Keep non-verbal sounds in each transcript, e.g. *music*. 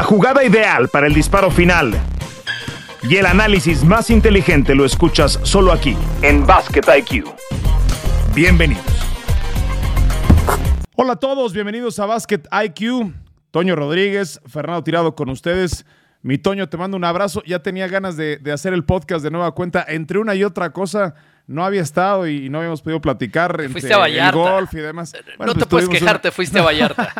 La jugada ideal para el disparo final y el análisis más inteligente lo escuchas solo aquí, en Basket IQ. Bienvenidos. Hola a todos, bienvenidos a Basket IQ. Toño Rodríguez, Fernando Tirado con ustedes. Mi Toño, te mando un abrazo. Ya tenía ganas de, de hacer el podcast de nueva cuenta. Entre una y otra cosa, no había estado y no habíamos podido platicar entre el golf y demás. no te puedes quejar, te fuiste a Vallarta.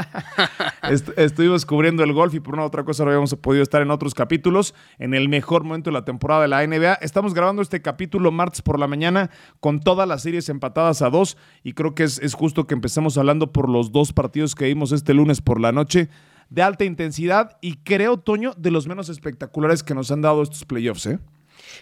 *laughs* Est estuvimos cubriendo el golf y por una u otra cosa no habíamos podido estar en otros capítulos en el mejor momento de la temporada de la NBA. Estamos grabando este capítulo martes por la mañana con todas las series empatadas a dos y creo que es, es justo que empecemos hablando por los dos partidos que vimos este lunes por la noche de alta intensidad y creo, Toño, de los menos espectaculares que nos han dado estos playoffs, ¿eh?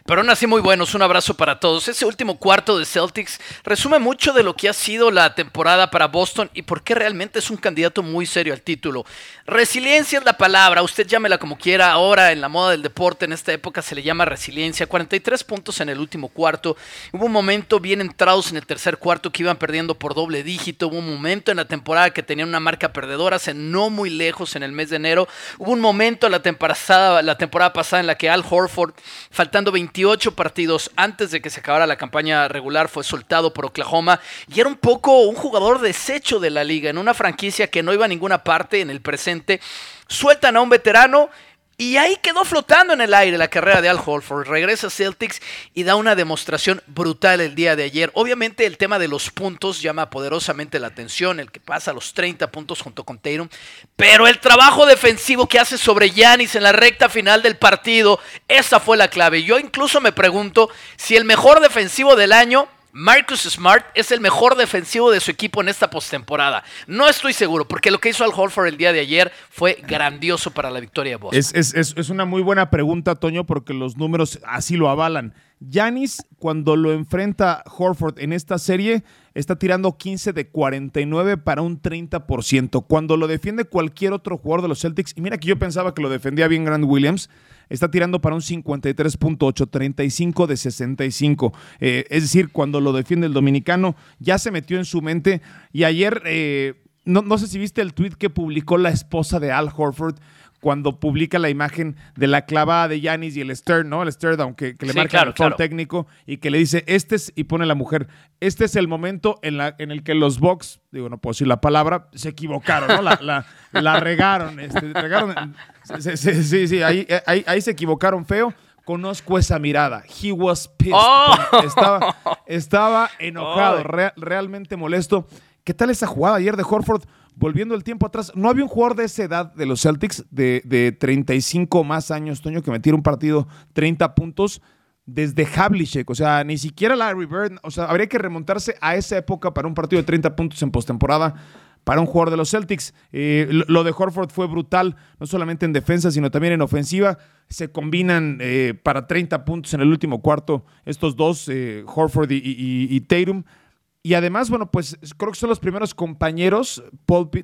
Pero aún así muy buenos, un abrazo para todos. Ese último cuarto de Celtics resume mucho de lo que ha sido la temporada para Boston y por qué realmente es un candidato muy serio al título. Resiliencia es la palabra, usted llámela como quiera, ahora en la moda del deporte en esta época se le llama resiliencia. 43 puntos en el último cuarto. Hubo un momento bien entrados en el tercer cuarto que iban perdiendo por doble dígito. Hubo un momento en la temporada que tenían una marca perdedora, se no muy lejos en el mes de enero. Hubo un momento en la temporada, la temporada pasada en la que Al Horford, faltando 28 partidos antes de que se acabara la campaña regular, fue soltado por Oklahoma y era un poco un jugador desecho de la liga, en una franquicia que no iba a ninguna parte en el presente. Sueltan a un veterano y ahí quedó flotando en el aire la carrera de Al Holford. Regresa a Celtics y da una demostración brutal el día de ayer. Obviamente el tema de los puntos llama poderosamente la atención, el que pasa los 30 puntos junto con Tatum. Pero el trabajo defensivo que hace sobre Yanis en la recta final del partido, esa fue la clave. Yo incluso me pregunto si el mejor defensivo del año Marcus Smart es el mejor defensivo de su equipo en esta postemporada. No estoy seguro, porque lo que hizo Al Holford el día de ayer fue grandioso para la victoria de Boston. Es, es, es una muy buena pregunta, Toño, porque los números así lo avalan. Yanis, cuando lo enfrenta Horford en esta serie, está tirando 15 de 49 para un 30%. Cuando lo defiende cualquier otro jugador de los Celtics, y mira que yo pensaba que lo defendía bien Grant Williams, está tirando para un 53.8, 35 de 65. Eh, es decir, cuando lo defiende el dominicano, ya se metió en su mente. Y ayer, eh, no, no sé si viste el tweet que publicó la esposa de Al Horford cuando publica la imagen de la clavada de Yanis y el stern, ¿no? El stern aunque que le Sí, marca claro, el claro. técnico y que le dice, este es, y pone la mujer, este es el momento en, la, en el que los Bucks, digo, no puedo decir la palabra, se equivocaron, ¿no? La, la- la regaron, este, regaron. Sí, sí, sí, sí, ahí, ahí, ahí se equivocaron feo. Conozco esa mirada. He was pissed. Oh. Estaba, estaba enojado, re- realmente molesto. ¿Qué tal esa jugada ayer de Horford? Volviendo el tiempo atrás, no había un jugador de esa edad de los Celtics, de, de 35 más años, Toño, que metiera un partido 30 puntos desde Havlicek. O sea, ni siquiera Larry Bird. O sea, habría que remontarse a esa época para un partido de 30 puntos en postemporada para un jugador de los Celtics. Eh, lo, de Horford fue brutal, no solamente en defensa, sino también en ofensiva. Se combinan eh, para 30 puntos en el último cuarto estos dos, eh, Horford y- y Tatum. Y además, bueno, pues creo que son los primeros compañeros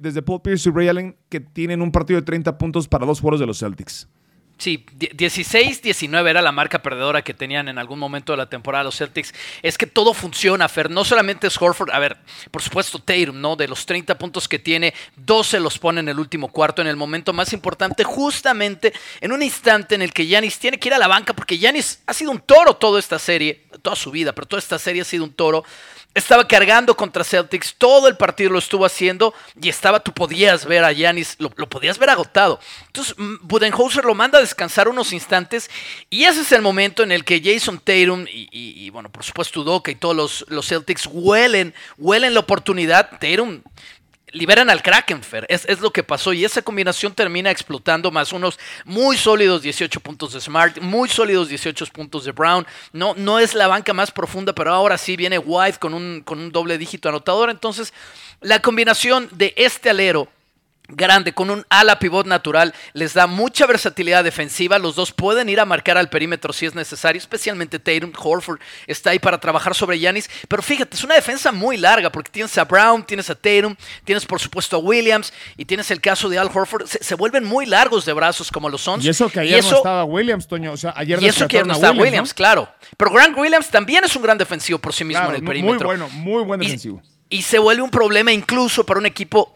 desde Paul Pierce y Ray Allen que tienen un partido de 30 puntos para dos jugadores de los Celtics. Sí, 16-19 era la marca perdedora que tenían en algún momento de la temporada los Celtics. Es que todo funciona, Fer. No solamente es Horford, a ver, por supuesto Tatum, ¿no? De los 30 puntos que tiene, 12 los pone en el último cuarto, en el momento más importante, justamente en un instante en el que Yanis tiene que ir a la banca, porque Yanis ha sido un toro toda esta serie, toda su vida, pero toda esta serie ha sido un toro. Estaba cargando contra Celtics, todo el partido lo estuvo haciendo y estaba, tú podías ver a Yanis, lo, podías ver agotado. Entonces, mm, Budenholzer lo manda a descansar unos instantes y ese es el momento en el que Jason Tatum y, bueno, por supuesto Udoka y todos los, los Celtics huelen, huelen la oportunidad. Tatum liberan al Krakenfer. Es, es lo que pasó y esa combinación termina explotando más unos muy sólidos 18 puntos de Smart, muy sólidos 18 puntos de Brown. No, no es la banca más profunda, pero ahora sí viene White con un, con un doble dígito anotador. Entonces, la combinación de este alero grande con un ala pivot natural les da mucha versatilidad defensiva. Los dos pueden ir a marcar al perímetro si es necesario, especialmente Tatum. Horford está ahí para trabajar sobre Yanis. Pero fíjate, es una defensa muy larga porque tienes a Brown, tienes a Tatum, tienes por supuesto a Williams y tienes el caso de Al Horford. Se, se vuelven muy largos de brazos como los Suns. Y eso que ayer no estaba Williams, Toño. O sea, ayer y eso que descartaron no a está Williams, Williams, ¿no? claro. Pero Grant Williams también es un gran defensivo por sí mismo Claro, en el perímetro. Muy bueno, muy buen Y- defensivo. Y, se vuelve un problema incluso para un equipo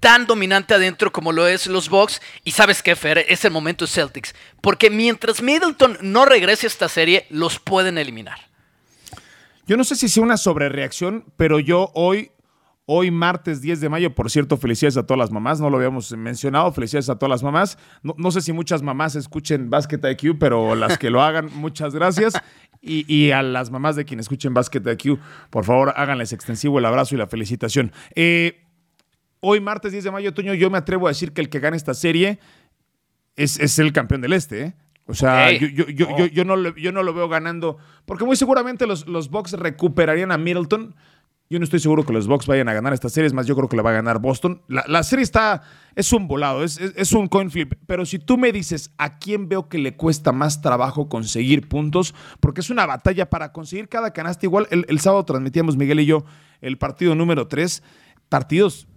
tan dominante adentro como lo es los Bucks. Y sabes qué, Fer, es el momento Celtics. Porque mientras Middleton no regrese a esta serie, los pueden eliminar. Yo no sé si sea una sobrereacción, pero yo hoy, hoy martes 10 de mayo, por cierto, felicidades a todas las mamás, no lo habíamos mencionado, felicidades a todas las mamás. No, sé si muchas mamás escuchen Basket IQ, pero las que lo hagan, *laughs* muchas gracias. Y, a las mamás de quienes escuchen Basket IQ, por favor, háganles extensivo el abrazo y la felicitación. Eh, hoy, martes 10 de mayo, Toño, yo me atrevo a decir que el que gane esta serie es, el campeón del este. ¿eh? O sea, yo, yo, no lo, yo no lo veo ganando, porque muy seguramente los, los Bucks recuperarían a Middleton. Yo no estoy seguro que los Bucks vayan a ganar esta serie, es más, yo creo que la va a ganar Boston. La, serie está, es un volado, es, es, un coin flip, pero si tú me dices a quién veo que le cuesta más trabajo conseguir puntos, porque es una batalla para conseguir cada canasta, igual el, el sábado transmitíamos Miguel y yo el partido número 3, partidos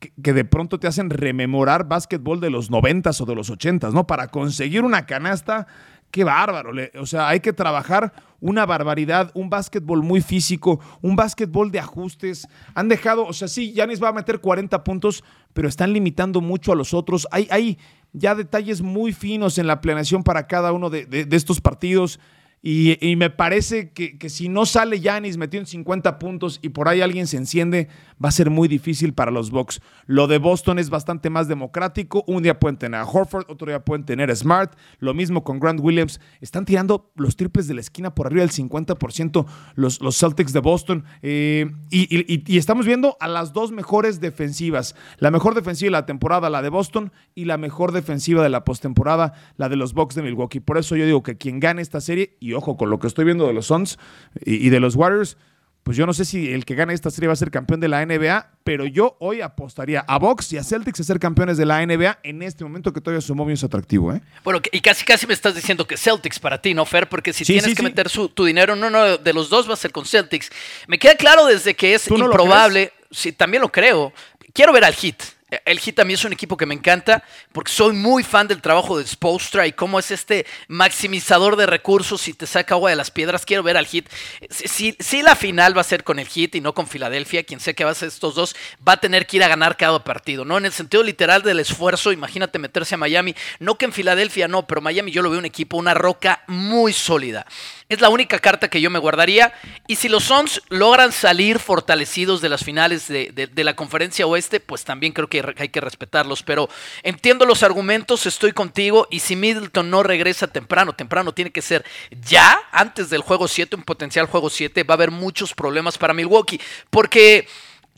que, de pronto te hacen rememorar básquetbol de los noventas o de los ochentas, ¿no? Para conseguir una canasta, qué bárbaro. o sea, hay que trabajar una barbaridad, un básquetbol muy físico, un básquetbol de ajustes. Han dejado, o sea, sí, Yanis va a meter 40 puntos, pero están limitando mucho a los otros. Hay, hay ya detalles muy finos en la planeación para cada uno de estos partidos. Y, me parece que, si no sale Yanis metió en 50 puntos y por ahí alguien se enciende, va a ser muy difícil para los Bucks. Lo de Boston es bastante más democrático. Un día pueden tener a Horford, otro día pueden tener a Smart. Lo mismo con Grant Williams. Están tirando los triples de la esquina por arriba del 50% los, los Celtics de Boston. Eh, y, estamos viendo a las dos mejores defensivas. La mejor defensiva de la temporada, la de Boston, y la mejor defensiva de la postemporada, la de los Bucks de Milwaukee. Por eso yo digo que quien gane esta serie ojo, con lo que estoy viendo de los Suns y, de los Warriors, pues yo no sé si el que gane esta serie va a ser campeón de la NBA, pero yo hoy apostaría a Box y a Celtics a ser campeones de la NBA en este momento que todavía su momio es atractivo. ¿eh? Bueno, y casi casi me estás diciendo que Celtics para ti, ¿no, Fer? Porque si tienes que meter tu dinero, no, no, de los dos va a ser con Celtics. Me queda claro desde que es improbable, sí, también lo creo. Quiero ver al Heat. El Heat también es un equipo que me encanta porque soy muy fan del trabajo de Spostra y cómo es este maximizador de recursos y te saca agua de las piedras. Quiero ver al Heat. Si, la final va a ser con el Heat y no con Filadelfia, quien sé que va a ser estos dos, va a tener que ir a ganar cada partido, ¿no? En el sentido literal del esfuerzo, imagínate meterse a Miami. No que en Filadelfia no, pero Miami yo lo veo un equipo, una roca muy sólida. Es la única carta que yo me guardaría. Y si los Suns logran salir fortalecidos de las finales de, la conferencia oeste, pues también creo que hay que respetarlos. Pero entiendo los argumentos, estoy contigo. Y si Middleton no regresa temprano, temprano tiene que ser ya antes del juego 7, un potencial juego 7, va a haber muchos problemas para Milwaukee. Porque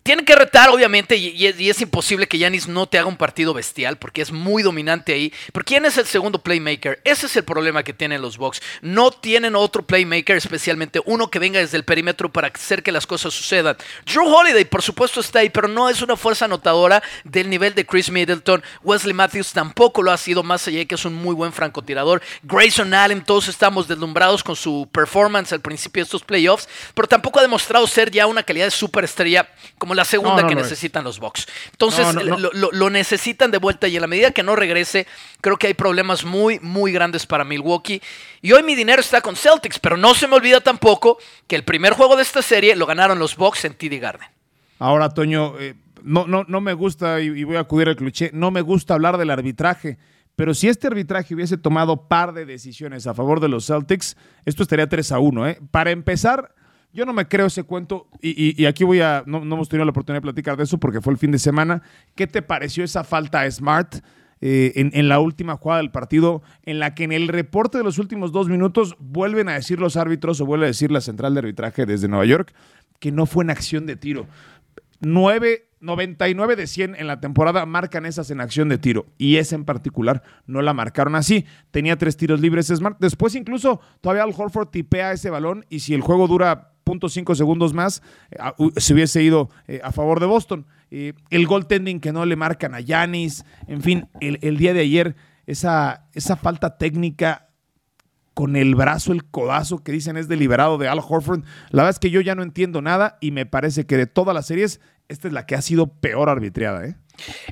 tienen que retar, obviamente, y, es, imposible que Yanis no te haga un partido bestial, porque es muy dominante ahí. Pero ¿quién es el segundo playmaker? Ese es el problema que tienen los Bucks. No tienen otro playmaker, especialmente uno que venga desde el perímetro para hacer que las cosas sucedan. Drew Holiday, por supuesto, está ahí, pero no es una fuerza anotadora del nivel de Chris Middleton. Wesley Matthews tampoco lo ha sido, más allá de que es un muy buen francotirador. Grayson Allen, todos estamos deslumbrados con su performance al principio de estos playoffs, pero tampoco ha demostrado ser ya una calidad de superestrella como la segunda que necesitan los Bucks. Entonces lo, necesitan de vuelta y en la medida que no regrese, creo que hay problemas muy, muy grandes para Milwaukee. Y hoy mi dinero está con Celtics, pero no se me olvida tampoco que el primer juego de esta serie lo ganaron los Bucks en TD Garden. Ahora, Toño, eh, no, no, no me gusta, y, voy a acudir al cliché, no me gusta hablar del arbitraje. Pero si este arbitraje hubiese tomado par de decisiones a favor de los Celtics, esto estaría 3 a 1. ¿eh? Para empezar, yo no me creo ese cuento y, aquí voy a, no, hemos tenido la oportunidad de platicar de eso porque fue el fin de semana. ¿Qué te pareció esa falta a Smart eh, en, la última jugada del partido en la que en el reporte de los últimos dos minutos vuelven a decir los árbitros o vuelve a decir la central de arbitraje desde Nueva York que no fue en acción de tiro? 9, 99 de 100 en la temporada marcan esas en acción de tiro y esa en particular no la marcaron así. Tenía tres tiros libres Smart. Después incluso todavía Al Horford tipea ese balón y si el juego dura .5 segundos más, eh, se hubiese ido eh, a favor de Boston. El goaltending que no le marcan a Yanis, en fin, el, día de ayer, esa, esa falta técnica con el brazo, el codazo que dicen es deliberado de Al Horford. La verdad es que yo ya no entiendo nada y me parece que de todas las series, esta es la que ha sido peor arbitrada. ¿eh?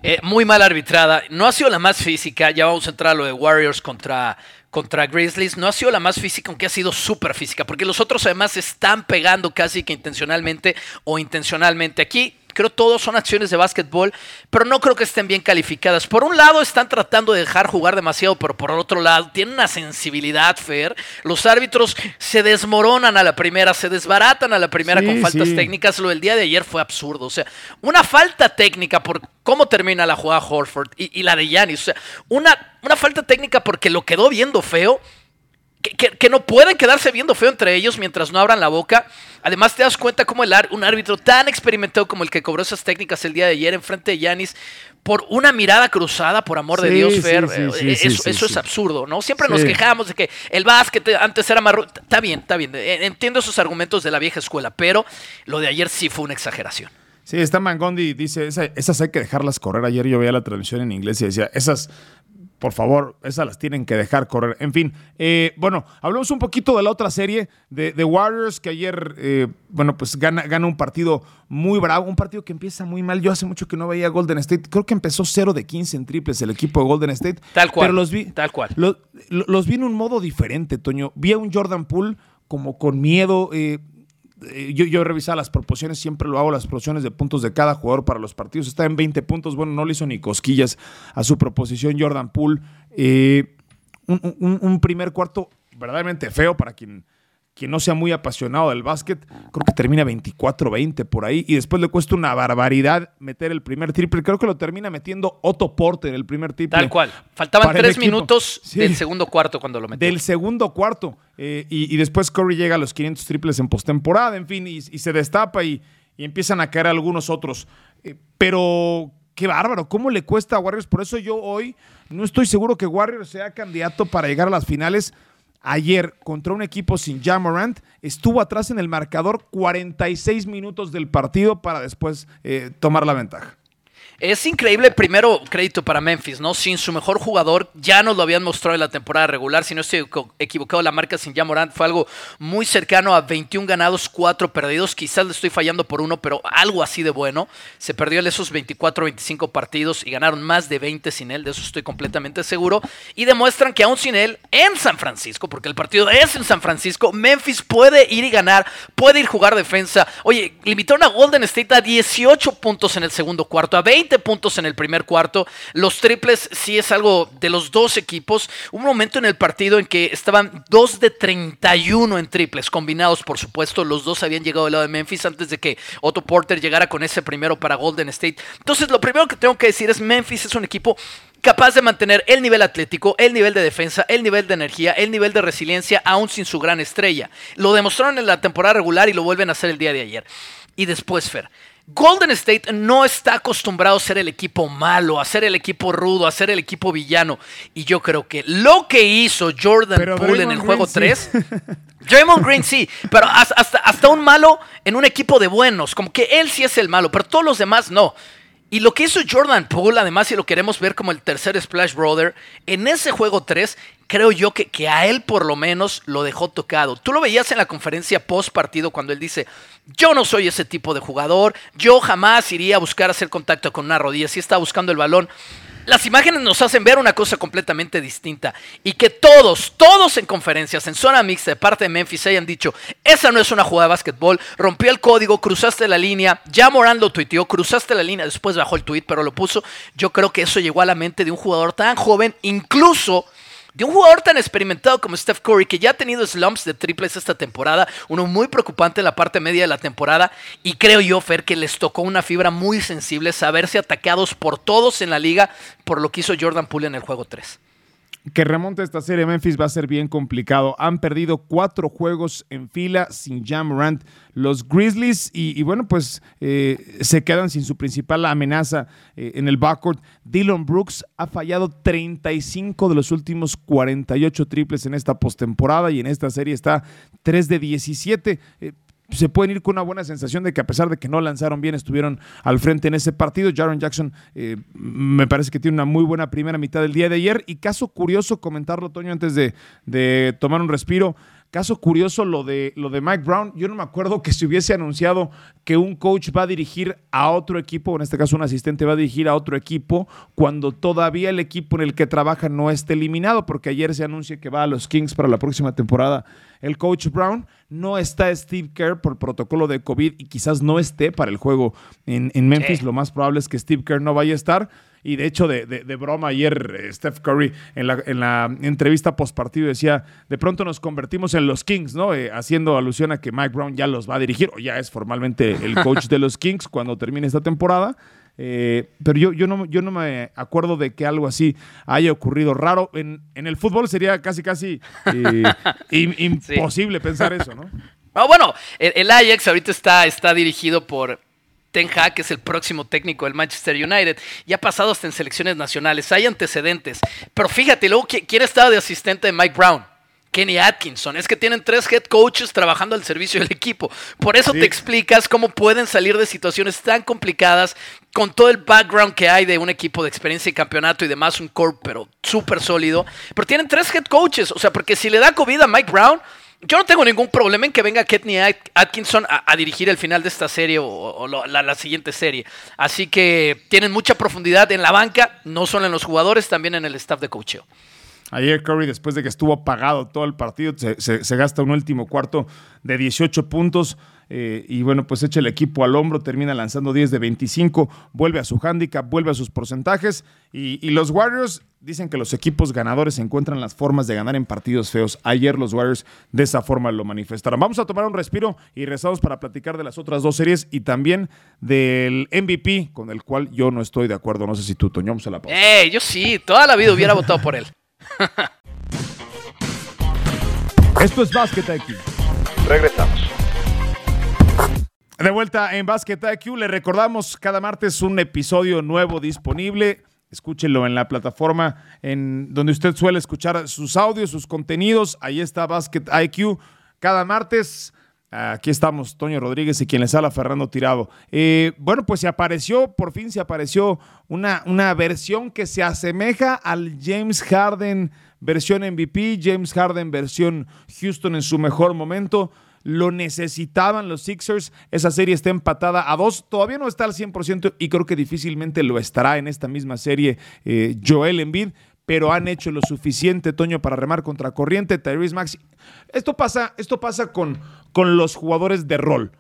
Eh, muy mal arbitrada. No ha sido la más física. Ya vamos a entrar a lo de Warriors contra, contra Grizzlies. No ha sido la más física, aunque ha sido súper física. Porque los otros además están pegando casi que intencionalmente o intencionalmente. Aquí creo todos son acciones de básquetbol, pero no creo que estén bien calificadas. Por un lado están tratando de dejar jugar demasiado, pero por otro lado tienen una sensibilidad, Fer. Los árbitros se desmoronan a la primera, se desbaratan a la primera con faltas técnicas. Lo del día de ayer fue absurdo. O sea, una falta técnica por cómo termina la jugada Horford y, la de Yanis. O sea, una, una falta técnica porque lo quedó viendo feo que, no pueden quedarse viendo feo entre ellos mientras no abran la boca. Además, te das cuenta cómo el un árbitro tan experimentado como el que cobró esas técnicas el día de ayer en frente de Yanis, por una mirada cruzada, por amor de Dios, Fer, eh, eso, es absurdo, ¿no? Siempre nos quejamos de que el básquet antes era más... Está bien, está bien, eh, entiendo esos argumentos de la vieja escuela, pero lo de ayer sí fue una exageración. Sí, está Mangondi, dice, esas hay que dejarlas correr. Ayer yo veía la transmisión en inglés y decía, esas por favor, esas las tienen que dejar correr. En fin, eh, bueno, hablemos un poquito de la otra serie de, de Warriors, que ayer, eh, bueno, pues gana, gana un partido muy bravo, un partido que empieza muy mal. Yo hace mucho que no veía Golden State. Creo que empezó 0 de 15 en triples el equipo de Golden State. Tal cual. Pero los vi, tal cual. Los, vi en un modo diferente, Toño. Vi a un Jordan Poole como con miedo. Eh, yo, yo he revisado las proporciones, siempre lo hago, las proporciones de puntos de cada jugador para los partidos. Está en 20 puntos, bueno, no le hizo ni cosquillas a su proposición Jordan Poole. Eh, un, primer cuarto verdaderamente feo para quien quien no sea muy apasionado del básquet, creo que termina 24-20 por ahí y después le cuesta una barbaridad meter el primer triple. Creo que lo termina metiendo Otto Porter el primer triple. Tal cual. Faltaban tres minutos del segundo cuarto cuando lo metió. Del segundo cuarto. Eh, y, después Curry llega a los 500 triples en postemporada, en fin, y, se destapa y, empiezan a caer algunos otros. Eh, pero qué bárbaro, ¿cómo le cuesta a Warriors? Por eso yo hoy no estoy seguro que Warriors sea candidato para llegar a las finales ayer contra un equipo sin Jamorant, estuvo atrás en el marcador 46 minutos del partido para después eh, tomar la ventaja. Es increíble, primero crédito para Memphis, ¿no? Sin su mejor jugador, ya nos lo habían mostrado en la temporada regular. Si no estoy equivocado, la marca sin Jamorant fue algo muy cercano a 21 ganados, 4 perdidos. Quizás le estoy fallando por uno, pero algo así de bueno. Se perdió en esos 24, 25 partidos y ganaron más de 20 sin él, de eso estoy completamente seguro. Y demuestran que aún sin él, en San Francisco, porque el partido es en San Francisco, Memphis puede ir y ganar, puede ir jugar defensa. Oye, limitaron a Golden State a 18 puntos en el segundo cuarto, a 20 puntos en el primer cuarto. Los triples sí es algo de los dos equipos. Un momento en el partido en que estaban 2 de 31 en triples, combinados por supuesto. Los dos habían llegado del lado de Memphis antes de que Otto Porter llegara con ese primero para Golden State. Entonces lo primero que tengo que decir es Memphis es un equipo capaz de mantener el nivel atlético, el nivel de defensa, el nivel de energía, el nivel de resiliencia, aún sin su gran estrella. Lo demostraron en la temporada regular y lo vuelven a hacer el día de ayer. Y después, Fer, Golden State no está acostumbrado a ser el equipo malo, a ser el equipo rudo, a ser el equipo villano. Y yo creo que lo que hizo Jordan Poole en el juego 3, *laughs* Draymond Green sí, pero hasta, hasta un malo en un equipo de buenos, como que él sí es el malo, pero todos los demás no. Y lo que hizo Jordan Poole, además, si lo queremos ver como el tercer Splash Brother, en ese juego 3, creo yo que, que, a él por lo menos lo dejó tocado. Tú lo veías en la conferencia post partido cuando él dice, yo no soy ese tipo de jugador, yo jamás iría a buscar hacer contacto con una rodilla, si está buscando el balón las imágenes nos hacen ver una cosa completamente distinta. Y que todos, todos en conferencias, en zona mixta de parte de Memphis hayan dicho, esa no es una jugada de básquetbol, rompió el código, cruzaste la línea, ya Morán lo tuiteó, cruzaste la línea, después bajó el tweet, pero lo puso. Yo creo que eso llegó a la mente de un jugador tan joven, incluso de un jugador tan experimentado como Steph Curry, que ya ha tenido slumps de triples esta temporada, uno muy preocupante en la parte media de la temporada, y creo yo, Fer, que les tocó una fibra muy sensible saberse atacados por todos en la liga por lo que hizo Jordan Poole en el juego 3 que remonte esta serie Memphis va a ser bien complicado. Han perdido cuatro juegos en fila sin Jam Rand los Grizzlies y, bueno, pues eh, se quedan sin su principal amenaza eh, en el backcourt. Dylan Brooks ha fallado 35 de los últimos 48 triples en esta postemporada y en esta serie está 3 de 17 se pueden ir con una buena sensación de que a pesar de que no lanzaron bien, estuvieron al frente en ese partido. Jaron Jackson eh, me parece que tiene una muy buena primera mitad del día de ayer. Y caso curioso, comentarlo, Toño, antes de, de tomar un respiro. Caso curioso lo de, lo de Mike Brown. Yo no me acuerdo que se hubiese anunciado que un coach va a dirigir a otro equipo, en este caso un asistente va a dirigir a otro equipo, cuando todavía el equipo en el que trabaja no esté eliminado, porque ayer se anuncia que va a los Kings para la próxima temporada el coach Brown. No está Steve Kerr por protocolo de COVID y quizás no esté para el juego en, Memphis. Lo más probable es que Steve Kerr no vaya a estar. Y de hecho, de, broma, ayer eh, Steph Curry en la, en la entrevista post partido decía: de pronto nos convertimos en los Kings, ¿no? Eh, haciendo alusión a que Mike Brown ya los va a dirigir, o ya es formalmente el coach de los *laughs* Kings cuando termine esta temporada. Eh, pero yo, yo, no, yo no me acuerdo de que algo así haya ocurrido raro. En, el fútbol sería casi, casi *laughs* imposible pensar eso, ¿no? Ah, bueno, el, Ajax ahorita está, está dirigido por Ten Hag, que es el próximo técnico del Manchester United, y ha pasado hasta en selecciones nacionales. Hay antecedentes. Pero fíjate, luego, ¿quién estaba de asistente de Mike Brown? Kenny Atkinson. Es que tienen tres head coaches trabajando al servicio del equipo. Por eso te explicas cómo pueden salir de situaciones tan complicadas con todo el background que hay de un equipo de experiencia y campeonato y demás, un core, pero súper sólido. Pero tienen tres head coaches. O sea, porque si le da COVID a Mike Brown, yo no tengo ningún problema en que venga Kenny Atkinson a, dirigir el final de esta serie o, la, siguiente serie. Así que tienen mucha profundidad en la banca, no solo en los jugadores, también en el staff de coaching. Ayer Curry, después de que estuvo apagado todo el partido, se, gasta un último cuarto de 18 puntos. Eh, y bueno, pues echa el equipo al hombro, termina lanzando 10 de 25, vuelve a su handicap, vuelve a sus porcentajes. Y, los Warriors dicen que los equipos ganadores encuentran las formas de ganar en partidos feos. Ayer los Warriors de esa forma lo manifestaron. Vamos a tomar un respiro y rezamos para platicar de las otras dos series y también del MVP, con el cual yo no estoy de acuerdo. No sé si tú, Toño, a la pausa. Eh, yo sí, toda la vida hubiera votado por él. Esto es Basket IQ. Regresamos. De vuelta en Basket IQ, le recordamos cada martes un episodio nuevo disponible. Escúchelo en la plataforma en donde usted suele escuchar sus audios, sus contenidos. Ahí está Basket IQ cada martes. Aquí estamos, Toño Rodríguez y quien les habla, Fernando Tirado. Eh, bueno, pues se apareció, por fin se apareció una, una versión que se asemeja al James Harden versión MVP, James Harden versión Houston en su mejor momento. Lo necesitaban los Sixers. Esa serie está empatada a dos. Todavía no está al 100% y creo que difícilmente lo estará en esta misma serie eh, Joel Embiid pero han hecho lo suficiente, Toño, para remar contra corriente. Tyrese Maxi. Esto pasa, esto pasa con, con los jugadores de rol.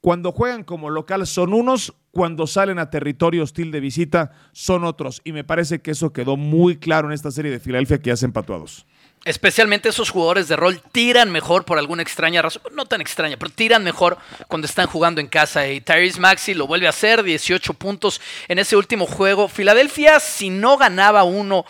Cuando juegan como local son unos, cuando salen a territorio hostil de visita son otros. Y me parece que eso quedó muy claro en esta serie de Filadelfia que ya se empató a dos. Especialmente esos jugadores de rol tiran mejor por alguna extraña razón, no tan extraña, pero tiran mejor cuando están jugando en casa. Y Tyrese Maxi lo vuelve a hacer, 18 puntos en ese último juego. Filadelfia, si no ganaba uno,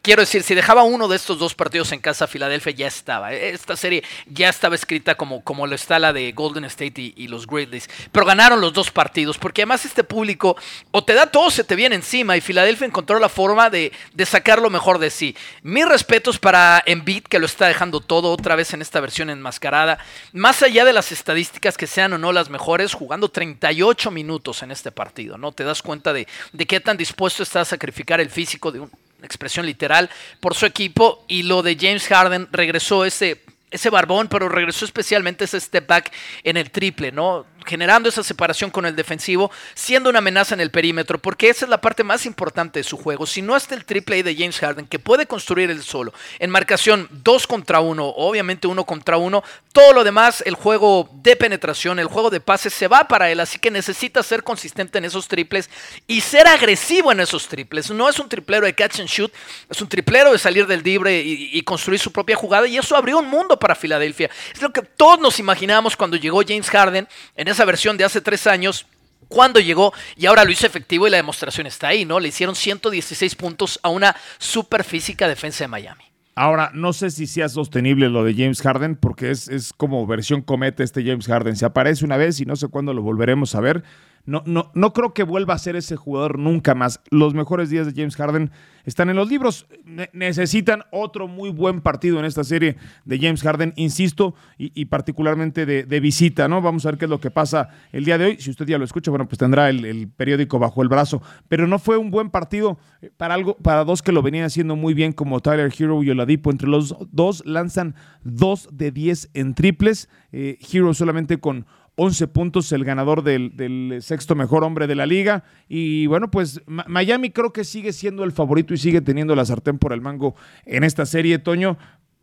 quiero decir, si dejaba uno de estos dos partidos en casa, Filadelfia ya estaba. Esta serie ya estaba escrita como, como lo está la de Golden State y, y los Grizzlies. Pero ganaron los dos partidos, porque además este público o te da todo se te viene encima. Y Filadelfia encontró la forma de, de sacar lo mejor de sí. Mis respetos para en Embiid, que lo está dejando todo otra vez en esta versión enmascarada. Más allá de las estadísticas que sean o no las mejores, jugando 38 minutos en este partido, ¿no? Te das cuenta de, de qué tan dispuesto está a sacrificar el físico de una expresión literal por su equipo. Y lo de James Harden regresó ese ese barbón, pero regresó especialmente ese step back en el triple, ¿no? Generando esa separación con el defensivo, siendo una amenaza en el perímetro, porque esa es la parte más importante de su juego. Si no está el triple de James Harden, que puede construir él solo, en marcación 2 contra 1, obviamente 1 contra 1, todo lo demás, el juego de penetración, el juego de pases, se va para él, así que necesita ser consistente en esos triples y ser agresivo en esos triples. No es un triplero de catch and shoot, es un triplero de salir del libre y, y construir su propia jugada, y eso abrió un mundo para Filadelfia. Es lo que todos nos imaginábamos cuando llegó James Harden en esa esa versión de hace tres años cuando llegó y ahora lo hizo efectivo y la demostración está ahí, ¿no? Le hicieron 116 puntos a una super física defensa de Miami. Ahora, no sé si sea sostenible lo de James Harden, porque es, es como versión cometa este James Harden. Se aparece una vez y no sé cuándo lo volveremos a ver. No, no, no creo que vuelva a ser ese jugador nunca más. Los mejores días de James Harden están en los libros. necesitan otro muy buen partido en esta serie de James Harden, insisto, y, particularmente de, visita, ¿no? Vamos a ver qué es lo que pasa el día de hoy. Si usted ya lo escucha, bueno, pues tendrá el, periódico bajo el brazo. Pero no fue un buen partido eh, para, algo, para dos que lo venían haciendo muy bien, como Tyler Hero y Oladipo. Entre los dos lanzan dos de diez en triples. Eh, Hero solamente con 11 puntos, el ganador del, sexto mejor hombre de la liga. Y bueno, pues Miami creo que sigue siendo el favorito y sigue teniendo la sartén por el mango en esta serie, Toño.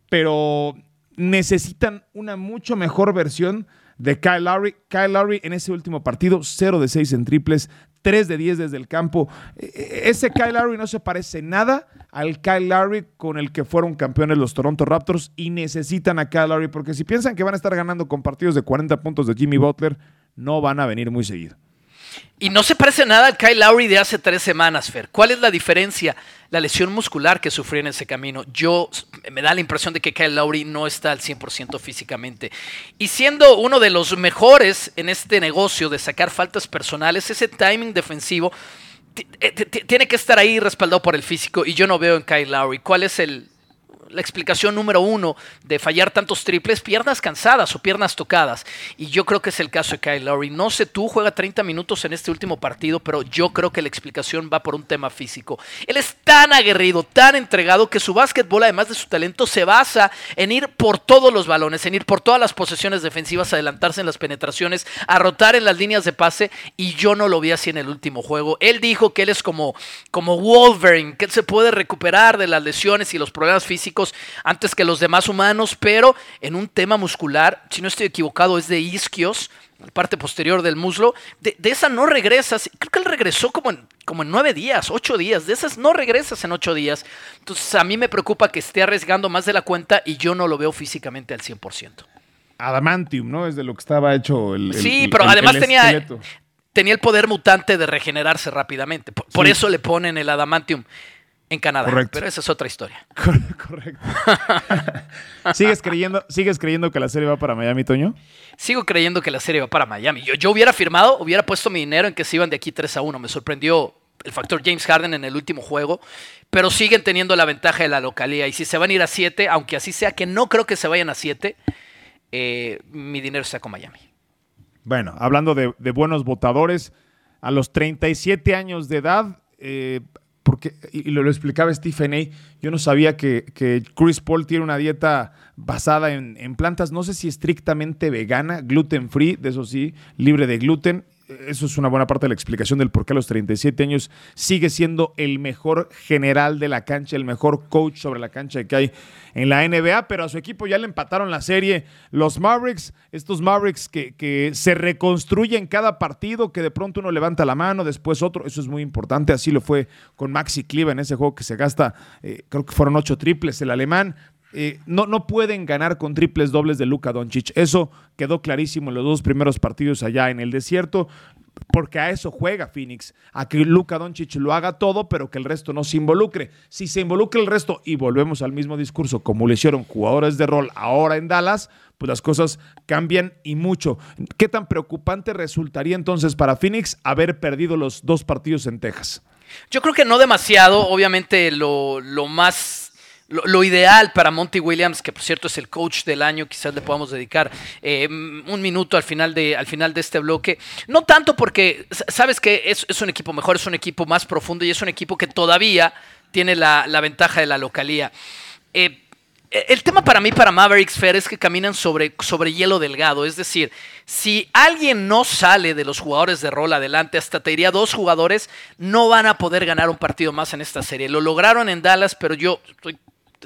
Pero necesitan una mucho mejor versión de Kyle Lowry. Kyle Lowry en ese último partido, 0 de 6 en triples, 3 de 10 desde el campo. E, e, ese Kyle Lowry no se parece nada al Kyle Lowry con el que fueron campeones los Toronto Raptors y necesitan a Kyle Lowry porque si piensan que van a estar ganando con partidos de 40 puntos de Jimmy Butler, no van a venir muy seguido. Y no se parece nada al Kyle Lowry de hace tres semanas, Fer. ¿Cuál es la diferencia? La lesión muscular que sufrió en ese camino. Yo me da la impresión de que Kyle Lowry no está al 100% físicamente. Y siendo uno de los mejores en este negocio de sacar faltas personales, ese timing defensivo eh, tiene que estar ahí respaldado por el físico. Y yo no veo en Kyle Lowry. ¿Cuál es el, la explicación número uno de fallar tantos triples, piernas cansadas o piernas tocadas. Y yo creo que es el caso de Kyle Lowry. No sé tú, juega 30 minutos en este último partido, pero yo creo que la explicación va por un tema físico. Él es tan aguerrido, tan entregado, que su básquetbol, además de su talento, se basa en ir por todos los balones, en ir por todas las posesiones defensivas, adelantarse en las penetraciones, a rotar en las líneas de pase. Y yo no lo vi así en el último juego. Él dijo que él es como, como Wolverine, que él se puede recuperar de las lesiones y los problemas físicos antes que los demás humanos, pero en un tema muscular, si no estoy equivocado, es de isquios, parte posterior del muslo, de, esa no regresas, creo que él regresó como en, como en nueve días, ocho días, de esas no regresas en ocho días. Entonces a mí me preocupa que esté arriesgando más de la cuenta y yo no lo veo físicamente al 100%. Adamantium, ¿no? Es de lo que estaba hecho el. sí, pero además tenía, tenía el poder mutante de regenerarse rápidamente. Por, eso le ponen el adamantium en Canadá. Correcto. Pero esa es otra historia. *laughs* Correcto. *laughs* ¿Sigues, creyendo, ¿Sigues creyendo que la serie va para Miami, Toño? Sigo creyendo que la serie va para Miami. Yo, yo hubiera firmado, hubiera puesto mi dinero en que se iban de aquí 3 a 1. Me sorprendió el factor James Harden en el último juego, pero siguen teniendo la ventaja de la localía. Y si se van a ir a 7, aunque así sea, que no creo que se vayan a 7, eh, mi dinero está con Miami. Bueno, hablando de, buenos votadores, a los 37 años de edad, eh, porque, y lo, explicaba Stephen A., yo no sabía que, Chris Paul tiene una dieta basada en, en, plantas, no sé si estrictamente vegana, gluten free, de eso sí, libre de gluten, eso es una buena parte de la explicación del por qué a los 37 años sigue siendo el mejor general de la cancha, el mejor coach sobre la cancha que hay en la NBA, pero a su equipo ya le empataron la serie. Los Mavericks, estos Mavericks que, se reconstruyen cada partido, que de pronto uno levanta la mano, después otro, eso es muy importante, así lo fue con Maxi Cliva en ese juego que se gasta, eh, creo que fueron ocho triples, el alemán, eh, no, no, pueden ganar con triples dobles de Luka Doncic. Eso quedó clarísimo en los dos primeros partidos allá en el desierto, porque a eso juega Phoenix, a que Luka Doncic lo haga todo, pero que el resto no se involucre. Si se involucra el resto, y volvemos al mismo discurso, como le hicieron jugadores de rol ahora en Dallas, pues las cosas cambian y mucho. ¿Qué tan preocupante resultaría entonces para Phoenix haber perdido los dos partidos en Texas? Yo creo que no demasiado, obviamente lo, lo más lo, ideal para Monty Williams, que por cierto es el coach del año, quizás le podamos dedicar eh, un minuto al final, de, al final de este bloque. No tanto porque, sabes que es, un equipo mejor, es un equipo más profundo y es un equipo que todavía tiene la, ventaja de la localía. Eh, el tema para mí, para Mavericks Fair, es que caminan sobre, sobre hielo delgado. Es decir, si alguien no sale de los jugadores de rol adelante, hasta te diría dos jugadores, no van a poder ganar un partido más en esta serie. Lo lograron en Dallas, pero yo estoy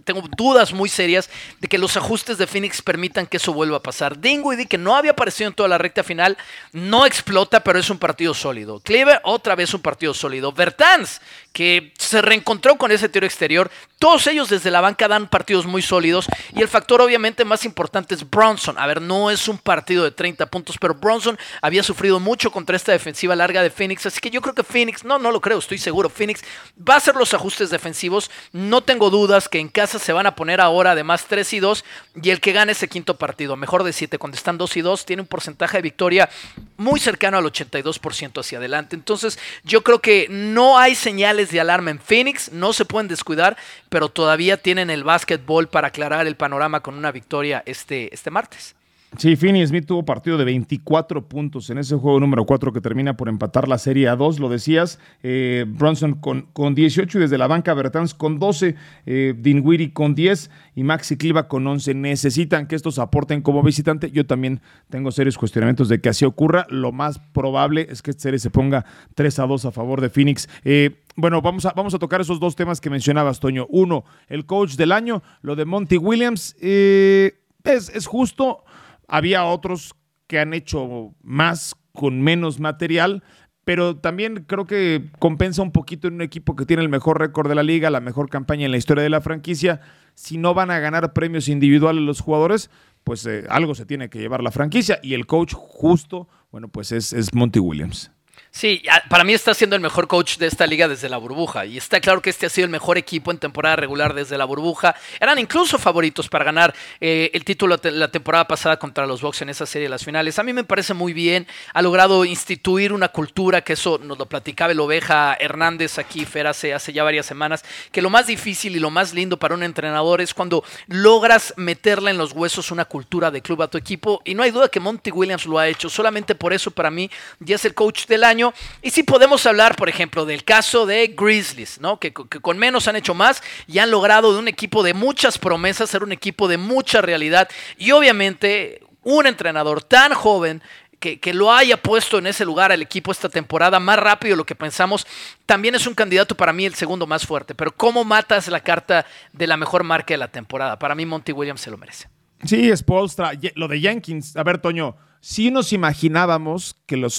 tengo dudas muy serias de que los ajustes de Phoenix permitan que eso vuelva a pasar. Dinwiddie, que no había aparecido en toda la recta final, no explota, pero es un partido sólido. Cleaver, otra vez un partido sólido. Bertans, que se reencontró con ese tiro exterior. Todos ellos desde la banca dan partidos muy sólidos. Y el factor obviamente más importante es Bronson. A ver, no es un partido de 30 puntos, pero Bronson había sufrido mucho contra esta defensiva larga de Phoenix. Así que yo creo que Phoenix, no, no lo creo, estoy seguro. Phoenix va a hacer los ajustes defensivos. No tengo dudas que en casa se van a poner ahora además 3 y 2. Y el que gane ese quinto partido, mejor de 7, cuando están 2 y 2, tiene un porcentaje de victoria muy cercano al 82% hacia adelante. Entonces yo creo que no hay señales de alarma en Phoenix, no se pueden descuidar, pero todavía tienen el básquetbol para aclarar el panorama con una victoria este, este martes. Sí, Finney Smith tuvo partido de 24 puntos en ese juego número 4 que termina por empatar la serie a 2, lo decías. Eh, Bronson con, con 18 y desde la banca Bertans con 12, eh, Dinwiddie con 10 y Maxi Cliva con 11. Necesitan que estos aporten como visitante. Yo también tengo serios cuestionamientos de que así ocurra. Lo más probable es que esta serie se ponga 3 a 2 a favor de Phoenix. Eh, bueno, vamos a, vamos a tocar esos dos temas que mencionabas, Toño. Uno, el coach del año, lo de Monty Williams. Eh, es, es justo. Había otros que han hecho más con menos material, pero también creo que compensa un poquito en un equipo que tiene el mejor récord de la liga, la mejor campaña en la historia de la franquicia. Si no van a ganar premios individuales los jugadores, pues eh, algo se tiene que llevar la franquicia. Y el coach justo, bueno, pues es, es Monty Williams. Sí, para mí está siendo el mejor coach de esta liga desde la burbuja. Y está claro que este ha sido el mejor equipo en temporada regular desde la burbuja. Eran incluso favoritos para ganar eh, el título la temporada pasada contra los Bucks en esa serie de las finales. A mí me parece muy bien. Ha logrado instituir una cultura, que eso nos lo platicaba el oveja Hernández aquí, Fer, hace, hace ya varias semanas, que lo más difícil y lo más lindo para un entrenador es cuando logras meterle en los huesos una cultura de club a tu equipo. Y no hay duda que Monty Williams lo ha hecho. Solamente por eso para mí ya es el coach del año y si podemos hablar, por ejemplo, del caso de Grizzlies, ¿no? Que, con menos han hecho más y han logrado de un equipo de muchas promesas ser un equipo de mucha realidad. Y obviamente, un entrenador tan joven que, que, lo haya puesto en ese lugar al equipo esta temporada más rápido de lo que pensamos, también es un candidato para mí el segundo más fuerte. Pero ¿cómo matas la carta de la mejor marca de la temporada? Para mí Monty Williams se lo merece. Sí, es Polstra. Lo de Jenkins, a ver, Toño, si nos imaginábamos que los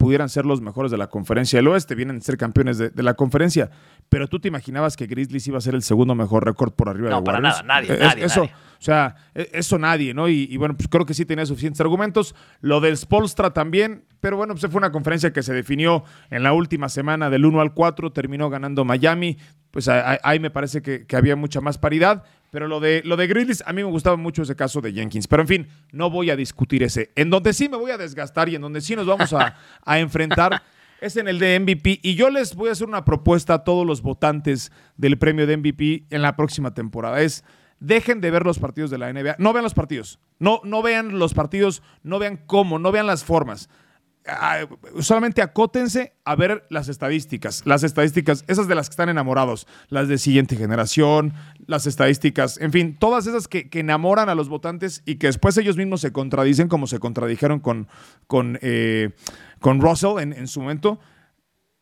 pudieran ser los mejores de la conferencia del oeste, vienen a ser campeones de, la conferencia, pero tú te imaginabas que Grizzlies iba a ser el segundo mejor récord por arriba de Warriors. No, para nada, nadie, nadie, eso, O sea, e, eso nadie, ¿no? Y, bueno, pues creo que sí tenía suficientes argumentos. Lo del Spolstra también, pero bueno, pues fue una conferencia que se definió en la última semana del 1 al 4, terminó ganando Miami, pues ahí me parece que, que había mucha más paridad. Pero lo de, lo de Grizzlies, a mí me gustaba mucho ese caso de Jenkins. Pero en fin, no voy a discutir ese. En donde sí me voy a desgastar y en donde sí nos vamos a, enfrentar *laughs* es en el de MVP. Y yo les voy a hacer una propuesta a todos los votantes del premio de MVP en la próxima temporada. Es dejen de ver los partidos de la NBA. No vean los partidos. No, no vean los partidos, no vean cómo, no vean las formas solamente acótense a ver las estadísticas, las estadísticas, esas de las que están enamorados, las de siguiente generación, las estadísticas, en fin, todas esas que, enamoran a los votantes y que después ellos mismos se contradicen como se contradijeron con, con, eh, con Russell en, en su momento,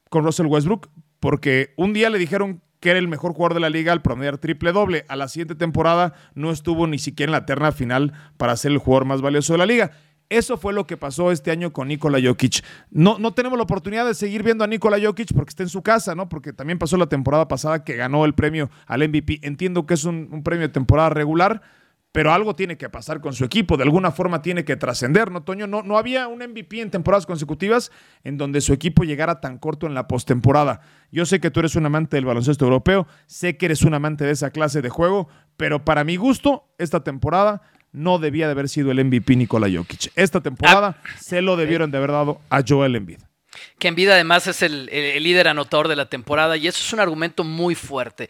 con Russell Westbrook, porque un día le dijeron que era el mejor jugador de la liga al promediar triple doble. A la siguiente temporada no estuvo ni siquiera en la terna final para ser el jugador más valioso de la liga. Eso fue lo que pasó este año con Nikola Jokic. No, no tenemos la oportunidad de seguir viendo a Nikola Jokic porque está en su casa, ¿no? Porque también pasó la temporada pasada que ganó el premio al MVP. Entiendo que es un, premio de temporada regular, pero algo tiene que pasar con su equipo. De alguna forma tiene que trascender, ¿no, Toño? No, no había un MVP en temporadas consecutivas en donde su equipo llegara tan corto en la postemporada. Yo sé que tú eres un amante del baloncesto europeo, sé que eres un amante de esa clase de juego, pero para mi gusto, esta temporada no debía de haber sido el MVP Nikola Jokic. Esta temporada ah. se lo debieron de haber dado a Joel Embiid. Que Embiid además es el, líder anotador de la temporada y eso es un argumento muy fuerte.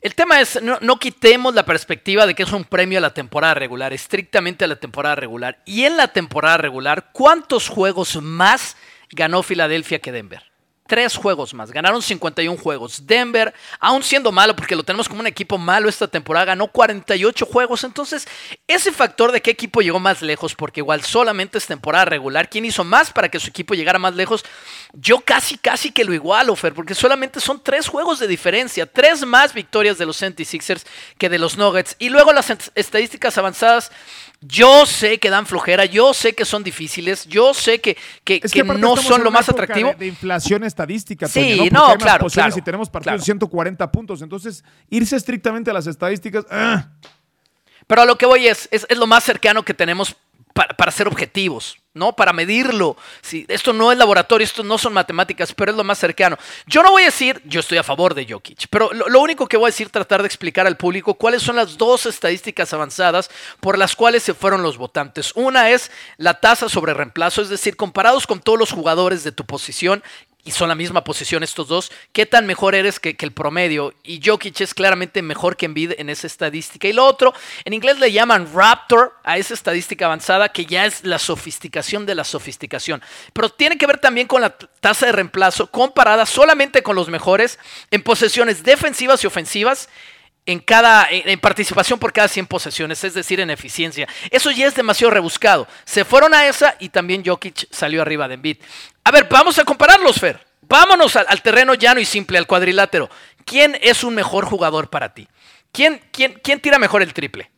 El tema es, no, no, quitemos la perspectiva de que es un premio a la temporada regular, estrictamente a la temporada regular. Y en la temporada regular, ¿cuántos juegos más ganó Filadelfia que Denver? Tres juegos más. Ganaron 51 juegos. Denver, aún siendo malo, porque lo tenemos como un equipo malo esta temporada, ganó 48 juegos. Entonces, ese factor de qué equipo llegó más lejos, porque igual solamente es temporada regular, ¿quién hizo más para que su equipo llegara más lejos? Yo casi, casi que lo igualo, Fer, porque solamente son tres juegos de diferencia. Tres más victorias de los 76ers que de los Nuggets. Y luego las estadísticas avanzadas yo sé que dan flojera, yo sé que son difíciles, yo sé que, que, no son lo más atractivo. De, inflación estadística. Sí, no, claro, claro. Y tenemos partidos de 140 puntos. Entonces, irse estrictamente a las estadísticas. ¡ah! Pero a lo que voy es, es, lo más cercano que tenemos para ser objetivos. ¿no? Para medirlo. Si, esto no es laboratorio, esto no son matemáticas, pero es lo más cercano. Yo no voy a decir, yo estoy a favor de Jokic, pero lo, único que voy a decir, tratar de explicar al público cuáles son las dos estadísticas avanzadas por las cuales se fueron los votantes. Una es la tasa sobre reemplazo, es decir, comparados con todos los jugadores de tu posición, y son la misma posición estos dos, ¿qué tan mejor eres que, el promedio? Y Jokic es claramente mejor que Embiid en esa estadística. Y lo otro, en inglés le llaman Raptor a esa estadística avanzada que ya es la sofisticación de la sofisticación. Pero tiene que ver también con la tasa de reemplazo comparada solamente con los mejores en posesiones defensivas y ofensivas en cada en participación por cada 100 posesiones, es decir, en eficiencia. Eso ya es demasiado rebuscado. Se fueron a esa y también Jokic salió arriba de Embiid. A ver, vamos a compararlos, Fer. Vámonos al, terreno llano y simple, al cuadrilátero. ¿Quién es un mejor jugador para ti? ¿Quién, quién, quién tira mejor el triple?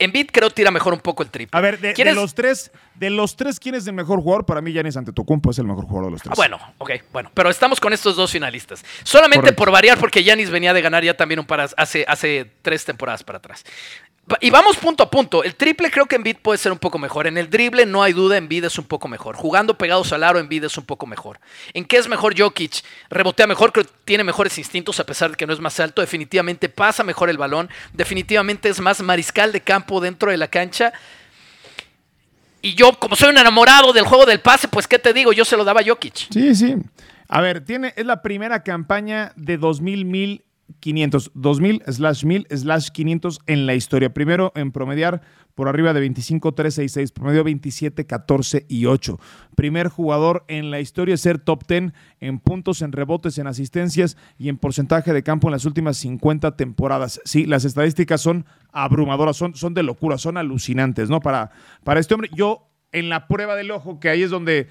Embiid creo tira mejor un poco el triple. A ver, de, de los tres, de los tres, ¿quién es el mejor jugador? Para mí, Giannis Antetokounmpo es el mejor jugador de los tres. Ah, bueno, ok, bueno. Pero estamos con estos dos finalistas. Solamente por variar, porque Giannis venía de ganar ya también un par hace, hace tres temporadas para atrás. Y vamos punto a punto. El triple creo que Embiid puede ser un poco mejor. En el drible no hay duda, Embiid es un poco mejor. Jugando pegados al aro, Embiid es un poco mejor. ¿En qué es mejor Jokic? Rebotea mejor, creo que tiene mejores instintos a pesar de que no es más alto. Definitivamente pasa mejor el balón. Definitivamente es más mariscal de campo dentro de la cancha. Y yo, como soy un enamorado del juego del pase, pues qué te digo, yo se lo daba a Jokic. Sí, sí. A ver, tiene, es la primera campaña de 2000 mil 500, 2000 slash 1000 slash 500 en la historia. Primero en promediar por arriba de 25, 3, 6, 6, promedio 27, 14 y 8. Primer jugador en la historia ser top 10 en puntos, en rebotes, en asistencias y en porcentaje de campo en las últimas 50 temporadas. Sí, las estadísticas son abrumadoras, son, son de locura, son alucinantes, ¿no? Para, para este hombre, yo en la prueba del ojo, que ahí es donde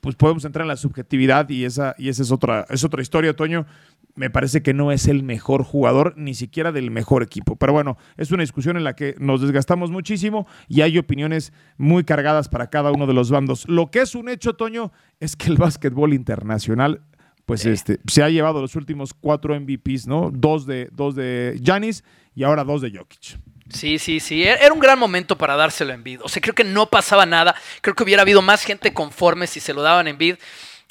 pues podemos entrar en la subjetividad y esa, y esa es otra, es otra historia, Toño me parece que no es el mejor jugador, ni siquiera del mejor equipo. Pero bueno, es una discusión en la que nos desgastamos muchísimo y hay opiniones muy cargadas para cada uno de los bandos. Lo que es un hecho, Toño, es que el básquetbol internacional, pues este, se ha llevado los últimos cuatro MVPs, ¿no? Dos de, dos de Giannis y ahora dos de Jokic. Sí, sí, sí. Era un gran momento para dárselo en vid. O sea, creo que no pasaba nada. Creo que hubiera habido más gente conforme si se lo daban en vid.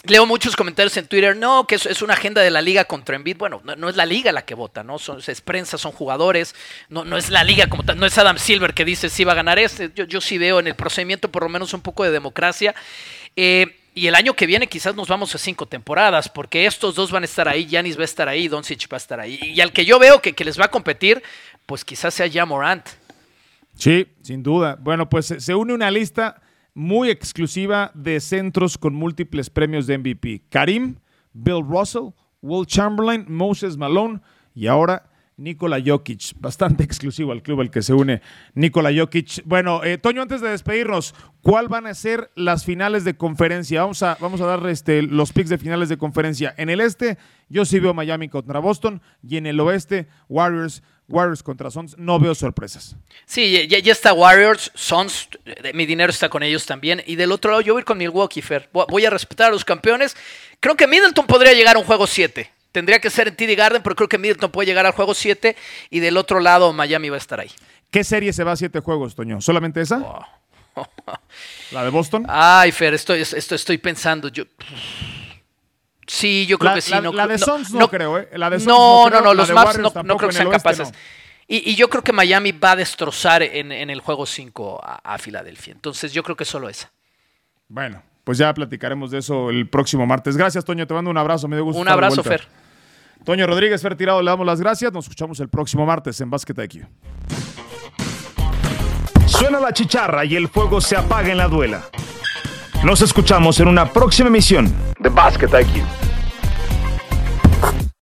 Leo muchos comentarios en Twitter, no, que es, una agenda de la liga contra Embiid. Bueno, no, es la liga la que vota, ¿no? Son, es prensa, son jugadores, no, no es la liga como tal, no es Adam Silver que dice si va a ganar este. Yo, yo sí veo en el procedimiento por lo menos un poco de democracia. Eh, y el año que viene quizás nos vamos a cinco temporadas, porque estos dos van a estar ahí, Yanis va a estar ahí, Doncic va a estar ahí. Y al que yo veo que, que les va a competir, pues quizás sea ya Morant. Sí, sin duda. Bueno, pues se une una lista muy exclusiva de centros con múltiples premios de MVP. Karim, Bill Russell, Will Chamberlain, Moses Malone y ahora Nikola Jokic. Bastante *laughs* exclusivo al club al que se une Nikola Jokic. Bueno, eh, Toño, antes de despedirnos, ¿cuál van a ser las finales de conferencia? Vamos a, vamos a dar este, los picks de finales de conferencia. En el este, yo sí veo Miami contra Boston y en el oeste, Warriors Warriors contra Suns, no veo sorpresas. Sí, ya, está Warriors, Suns, mi dinero está con ellos también. Y del otro lado, yo voy con Milwaukee. Voy a respetar a los campeones. Creo que Middleton podría llegar a un juego 7. Tendría que ser en TD Garden, pero creo que Middleton puede llegar al juego 7. Y del otro lado, Miami va a estar ahí. ¿Qué serie se va a 7 juegos, Toño? ¿Solamente esa? *laughs* ¿La de Boston? Ay, Fer, estoy, estoy, estoy pensando. Yo. Sí, yo creo que sí. La, no, la de Suns no, creo, ¿eh? La de Suns no, no, no, los Maps no, creo que sean capaces. Y, yo creo que Miami va a destrozar en, el juego 5 a, Filadelfia. Entonces yo creo que solo esa. Bueno, pues ya platicaremos de eso el próximo martes. Gracias, Toño. Te mando un abrazo. Me dio gusto. Un abrazo, Fer. Toño Rodríguez, Fer Tirado, le damos las gracias. Nos escuchamos el próximo martes en Basket IQ. Suena la chicharra y el fuego se apaga en la duela. Nos escuchamos en una próxima emisión de Basket IQ.